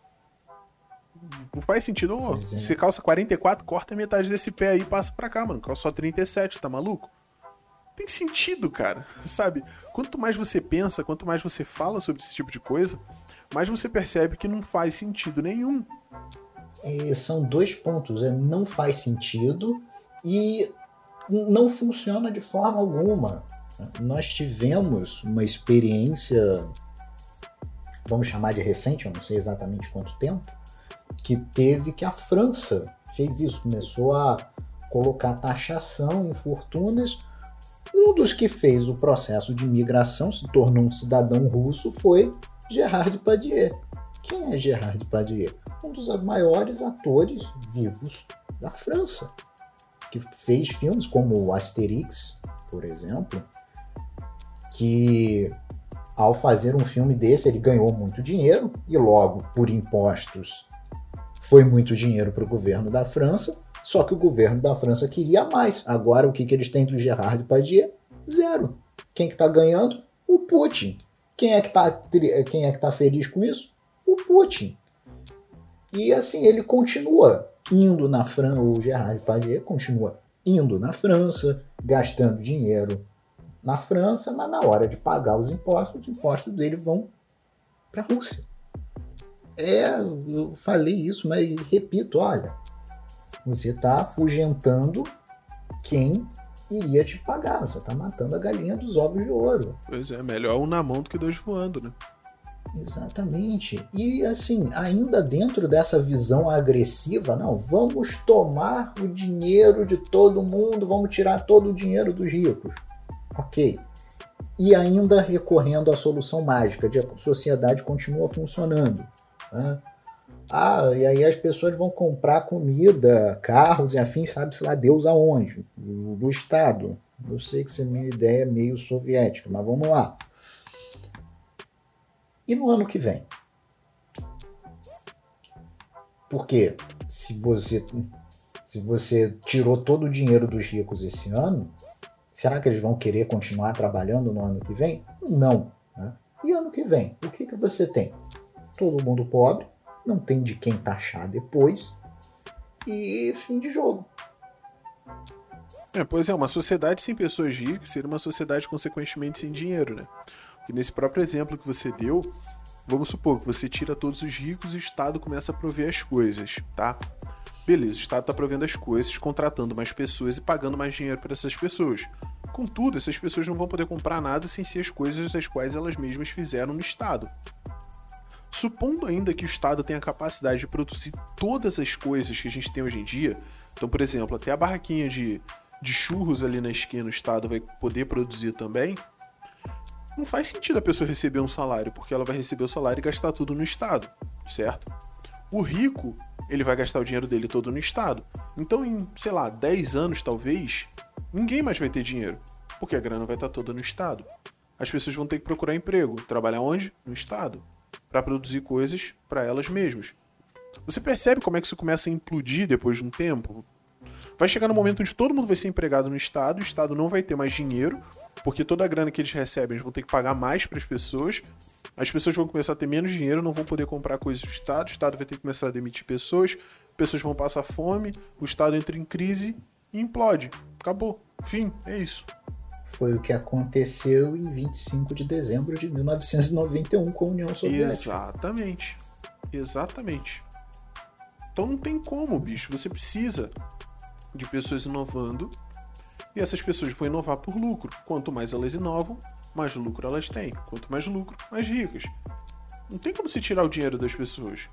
Não faz sentido. Oh, é. Você calça 44, corta metade desse pé aí e passa pra cá, mano. Calça só 37, tá maluco? Tem sentido, cara. Sabe? Quanto mais você pensa, quanto mais você fala sobre esse tipo de coisa, mais você percebe que não faz sentido nenhum. É, são dois pontos. É, não faz sentido e não funciona de forma alguma. Nós tivemos uma experiência, vamos chamar de recente, eu não sei exatamente quanto tempo, que teve que a França fez isso, começou a colocar taxação em fortunas. Um dos que fez o processo de migração, se tornou um cidadão russo, foi Gerard Depardieu. Quem é Gerard Depardieu? Um dos maiores atores vivos da França que fez filmes como Asterix, por exemplo, que ao fazer um filme desse ele ganhou muito dinheiro e logo por impostos foi muito dinheiro para o governo da França. Só que o governo da França queria mais. Agora o que, que eles têm do Gerard Depardieu? Zero. Quem que está ganhando? O Putin. Quem é que está quem é que tá feliz com isso? O Putin. E assim ele continua indo na França, o Gerard Depardieu continua indo na França, gastando dinheiro na França, mas na hora de pagar os impostos, os impostos dele vão para a Rússia. É, eu falei isso, mas repito, olha, você está afugentando quem iria te pagar, você está matando a galinha dos ovos de ouro. Pois é, melhor um na mão do que dois voando, né? Exatamente. E assim, ainda dentro dessa visão agressiva, não, vamos tomar o dinheiro de todo mundo, vamos tirar todo o dinheiro dos ricos. Ok. E ainda recorrendo à solução mágica de a sociedade continua funcionando. Né? Ah, e aí as pessoas vão comprar comida, carros e afins, sabe-se lá Deus aonde? Do, do Estado. Eu sei que essa minha ideia é meio soviética, mas vamos lá. E no ano que vem? Porque se você se você tirou todo o dinheiro dos ricos esse ano, será que eles vão querer continuar trabalhando no ano que vem? Não. Né? E ano que vem, o que, que você tem? Todo mundo pobre, não tem de quem taxar depois, e fim de jogo. É, pois é, uma sociedade sem pessoas ricas seria uma sociedade consequentemente sem dinheiro, né? E nesse próprio exemplo que você deu, vamos supor que você tira todos os ricos e o Estado começa a prover as coisas, tá? Beleza, o Estado está provendo as coisas, contratando mais pessoas e pagando mais dinheiro para essas pessoas. Contudo, essas pessoas não vão poder comprar nada sem ser as coisas as quais elas mesmas fizeram no Estado. Supondo ainda que o Estado tenha a capacidade de produzir todas as coisas que a gente tem hoje em dia, então, por exemplo, até a barraquinha de, de churros ali na esquina o Estado vai poder produzir também, não faz sentido a pessoa receber um salário, porque ela vai receber o salário e gastar tudo no Estado, certo? O rico, ele vai gastar o dinheiro dele todo no Estado. Então, em, sei lá, 10 anos talvez, ninguém mais vai ter dinheiro, porque a grana vai estar toda no Estado. as pessoas vão ter que procurar emprego. Trabalhar onde? No Estado. Para produzir coisas para elas mesmas. Você percebe como é que isso começa a implodir depois de um tempo? Vai chegar no momento onde todo mundo vai ser empregado no Estado, o Estado não vai ter mais dinheiro, porque toda a grana que eles recebem eles vão ter que pagar mais para as pessoas. As pessoas vão começar a ter menos dinheiro, não vão poder comprar coisas do Estado, o Estado vai ter que começar a demitir pessoas, pessoas vão passar fome, o Estado entra em crise e implode. Acabou. Fim. É isso. Foi o que aconteceu em 25 de dezembro de 1991 com a União Soviética. Exatamente. Exatamente. Então não tem como, bicho. Você precisa de pessoas inovando e essas pessoas vão inovar por lucro. Quanto mais elas inovam, mais lucro elas têm. Quanto mais lucro, mais ricas. Não tem como se tirar o dinheiro das pessoas.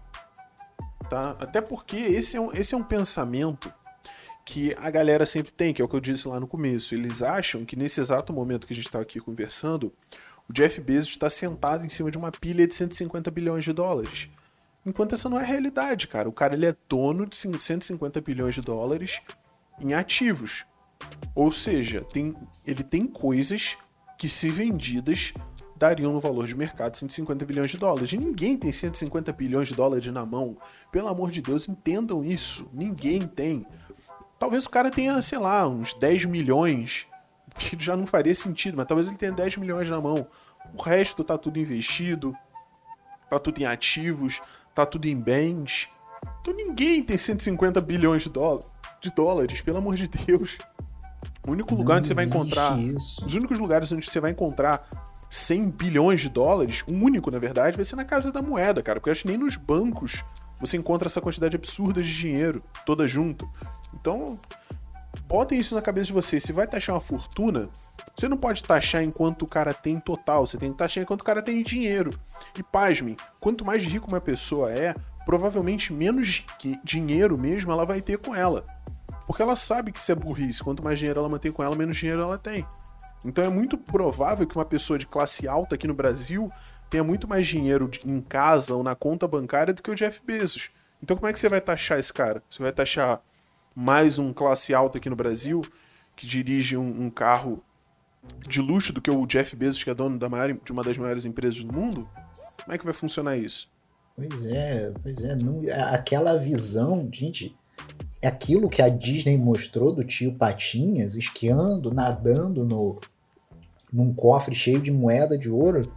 Tá? Até porque esse é um, esse é um pensamento que a galera sempre tem, que é o que eu disse lá no começo. Eles acham que nesse exato momento que a gente está aqui conversando, o Jeff Bezos está sentado em cima de uma pilha de 150 bilhões de dólares. Enquanto essa não é a realidade, cara. O cara ele é dono de 150 bilhões de dólares em ativos. Ou seja, tem, ele tem coisas que, se vendidas, dariam no valor de mercado 150 bilhões de dólares. E ninguém tem 150 bilhões de dólares na mão. Pelo amor de Deus, entendam isso. Ninguém tem. Talvez o cara tenha, sei lá, uns 10 milhões, que [LAUGHS] já não faria sentido, mas talvez ele tenha 10 milhões na mão. O resto tá tudo investido, tá tudo em ativos, tá tudo em bens. Então ninguém tem 150 bilhões de, de dólares, pelo amor de Deus. O único lugar Não onde você vai encontrar. isso. Os únicos lugares onde você vai encontrar 100 bilhões de dólares, o único, na verdade, vai ser na casa da moeda, cara. Porque eu acho que nem nos bancos você encontra essa quantidade absurda de dinheiro, toda junto. Então, botem isso na cabeça de vocês. Se vai taxar uma fortuna, você não pode taxar enquanto o cara tem total, você tem que taxar enquanto o cara tem dinheiro. E pasmem, quanto mais rico uma pessoa é, provavelmente menos di- dinheiro mesmo ela vai ter com ela. Porque ela sabe que isso é burrice. Quanto mais dinheiro ela mantém com ela, menos dinheiro ela tem. Então é muito provável que uma pessoa de classe alta aqui no Brasil tenha muito mais dinheiro em casa ou na conta bancária do que o Jeff Bezos. Então como é que você vai taxar esse cara? Você vai taxar mais um classe alta aqui no Brasil que dirige um, um carro de luxo do que o Jeff Bezos, que é dono maior, de uma das maiores empresas do mundo? Como é que vai funcionar isso? Pois é, pois é. Não, aquela visão, gente, é aquilo que a Disney mostrou do tio Patinhas esquiando, nadando no, num cofre cheio de moeda de ouro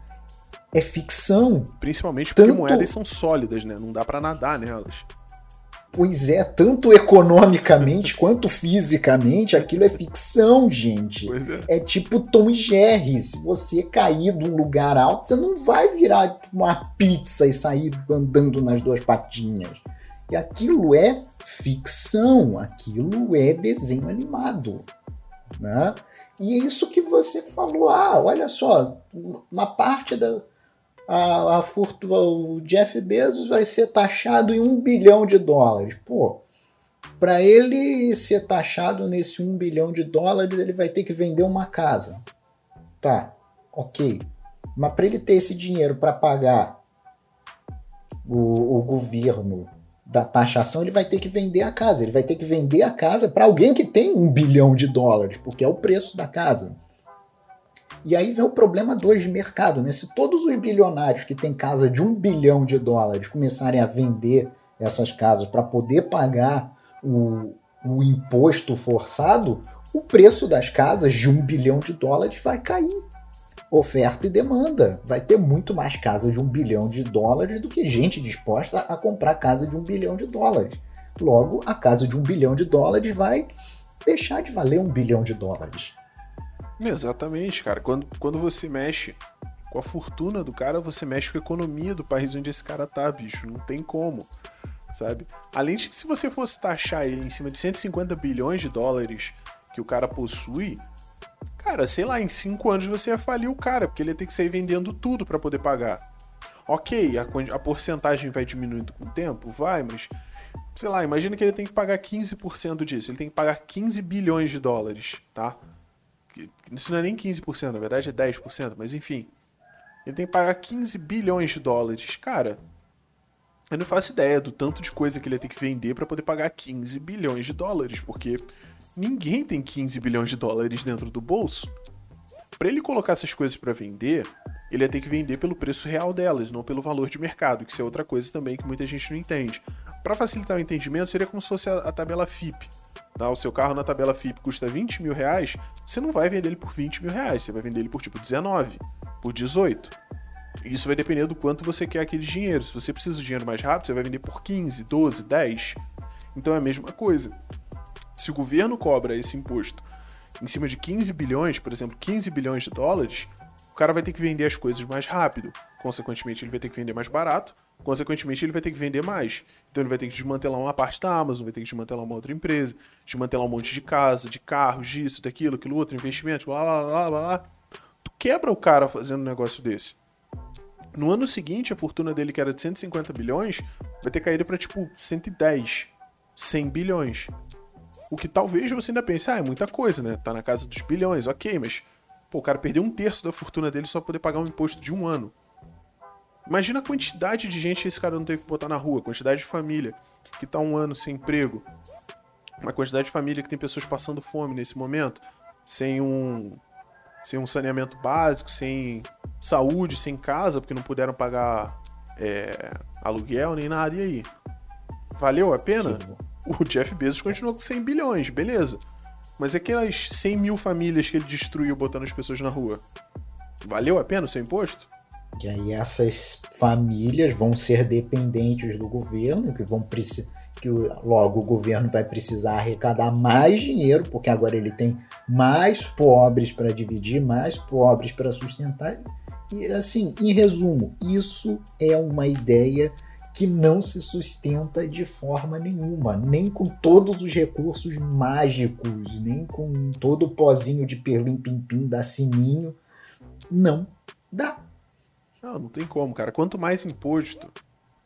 é ficção. Principalmente porque Tanto- moedas são sólidas, né? Não dá pra nadar nelas. Pois é, tanto economicamente [LAUGHS] quanto fisicamente, aquilo é ficção, gente. É. É tipo Tom e Jerry. Se você cair de um lugar alto, você não vai virar uma pizza e sair andando nas duas patinhas. E aquilo é ficção, aquilo é desenho animado. Né? E é isso que você falou. Ah, olha só, uma parte da. A, a fortuna, o Jeff Bezos vai ser taxado em um bilhão de dólares. Pô, para ele ser taxado nesse um bilhão de dólares, ele vai ter que vender uma casa. Tá, ok. Mas para ele ter esse dinheiro para pagar o, o governo da taxação, ele vai ter que vender a casa. Ele vai ter que vender a casa para alguém que tem um bilhão de dólares, porque é o preço da casa. E aí vem o problema 2 de mercado, né? Se todos os bilionários que têm casa de um bilhão de dólares começarem a vender essas casas para poder pagar o, o imposto forçado, o preço das casas de um bilhão de dólares vai cair. Oferta e demanda. Vai ter muito mais casa de um bilhão de dólares do que gente disposta a comprar casa de um bilhão de dólares. Logo, a casa de um bilhão de dólares vai deixar de valer um bilhão de dólares. Exatamente, cara. Quando, quando você mexe com a fortuna do cara, você mexe com a economia do país onde esse cara tá, bicho. Não tem como, sabe? Além de que se você fosse taxar ele em cima de 150 bilhões de dólares que o cara possui, cara, sei lá, em 5 anos você ia falir o cara, porque ele ia ter que sair vendendo tudo para poder pagar. Ok, a, a porcentagem vai diminuindo com o tempo? Vai, mas sei lá, imagina que ele tem que pagar 15% disso. Ele tem que pagar 15 bilhões de dólares, tá? Isso não é nem 15%, na verdade é 10%, mas enfim. Ele tem que pagar 15 bilhões de dólares. Cara, eu não faço ideia do tanto de coisa que ele ia ter que vender para poder pagar 15 bilhões de dólares, porque ninguém tem 15 bilhões de dólares dentro do bolso. Para ele colocar essas coisas para vender, ele ia ter que vender pelo preço real delas, não pelo valor de mercado, que isso é outra coisa também que muita gente não entende. Para facilitar o entendimento, seria como se fosse a, a tabela FIP. Tá? O seu carro na tabela FIP custa 20 mil reais, você não vai vender ele por 20 mil reais, você vai vender ele por tipo 19, por 18. Isso vai depender do quanto você quer aquele dinheiro. Se você precisa do dinheiro mais rápido, você vai vender por 15, 12, 10. Então é a mesma coisa. Se o governo cobra esse imposto em cima de 15 bilhões, por exemplo, 15 bilhões de dólares, o cara vai ter que vender as coisas mais rápido. Consequentemente, ele vai ter que vender mais barato. Consequentemente, ele vai ter que vender mais. Então, ele vai ter que desmantelar uma parte da Amazon, vai ter que desmantelar uma outra empresa, desmantelar um monte de casa, de carros, disso, daquilo, aquilo outro, investimento, blá blá blá blá blá. Tu quebra o cara fazendo um negócio desse. No ano seguinte, a fortuna dele, que era de 150 bilhões, vai ter caído para tipo 110, 100 bilhões. O que talvez você ainda pense, ah, é muita coisa, né? Tá na casa dos bilhões, ok, mas pô, o cara perdeu um terço da fortuna dele só pra poder pagar um imposto de um ano. Imagina a quantidade de gente que esse cara não teve que botar na rua, a quantidade de família que tá um ano sem emprego, uma quantidade de família que tem pessoas passando fome nesse momento, sem um, sem um saneamento básico, sem saúde, sem casa, porque não puderam pagar é, aluguel nem nada. E aí? Valeu a pena? o Jeff Bezos continuou com 100 bilhões, beleza. Mas aquelas 100 mil famílias que ele destruiu botando as pessoas na rua, valeu a pena o seu imposto? E aí essas famílias vão ser dependentes do governo, que vão precisar que logo o governo vai precisar arrecadar mais dinheiro, porque agora ele tem mais pobres para dividir, mais pobres para sustentar. E assim, em resumo, isso é uma ideia que não se sustenta de forma nenhuma, nem com todos os recursos mágicos, nem com todo o pozinho de perlim-pim-pim da Sininho. Não dá. Não, não tem como, cara. Quanto mais imposto,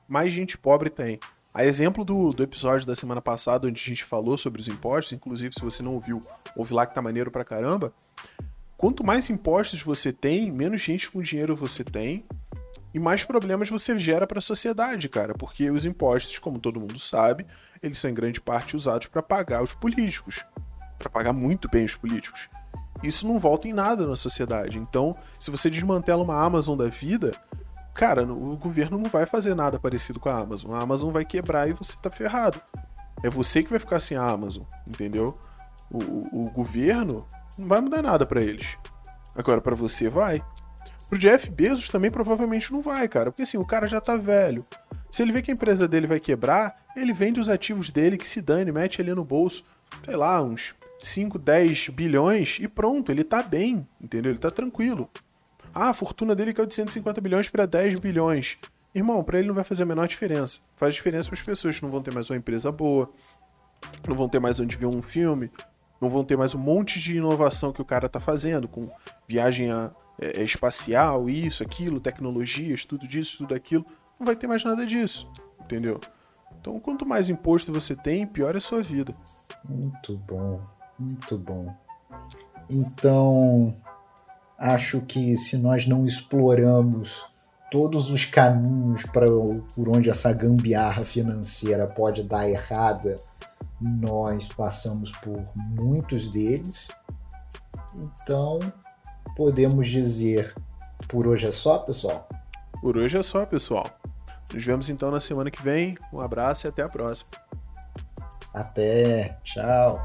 mais gente pobre tem. A exemplo do, do episódio da semana passada, onde a gente falou sobre os impostos, inclusive se você não ouviu, ouve lá que tá maneiro pra caramba. Quanto mais impostos você tem, menos gente com dinheiro você tem, e mais problemas você gera para a sociedade, cara, porque os impostos, como todo mundo sabe, eles são em grande parte usados para pagar os políticos, para pagar muito bem os políticos. Isso não volta em nada na sociedade. Então, se você desmantela uma Amazon da vida, cara, o governo não vai fazer nada parecido com a Amazon. A Amazon vai quebrar e você tá ferrado. É você que vai ficar sem a Amazon, entendeu? O, o, o governo não vai mudar nada para eles. Agora, para você, vai. Pro Jeff Bezos também provavelmente não vai, cara. Porque assim, o cara já tá velho. Se ele vê que a empresa dele vai quebrar, ele vende os ativos dele, que se dane, mete ali no bolso, sei lá, uns 5, 10 bilhões e pronto, ele tá bem, entendeu? Ele tá tranquilo. Ah, a fortuna dele caiu de 150 bilhões para 10 bilhões. Irmão, para ele não vai fazer a menor diferença. Faz diferença para as pessoas que não vão ter mais uma empresa boa, não vão ter mais onde ver um filme, não vão ter mais um monte de inovação que o cara tá fazendo, com viagem a é, é, espacial, isso, aquilo, tecnologias, tudo disso, tudo aquilo, não vai ter mais nada disso, entendeu? Então, quanto mais imposto você tem, pior é a sua vida. Muito bom, muito bom. Então, acho que se nós não exploramos todos os caminhos para por onde essa gambiarra financeira pode dar errada, nós passamos por muitos deles. Então, podemos dizer por hoje é só, pessoal? Por hoje é só, pessoal. Nos vemos então na semana que vem. Um abraço e até a próxima. Até. Tchau.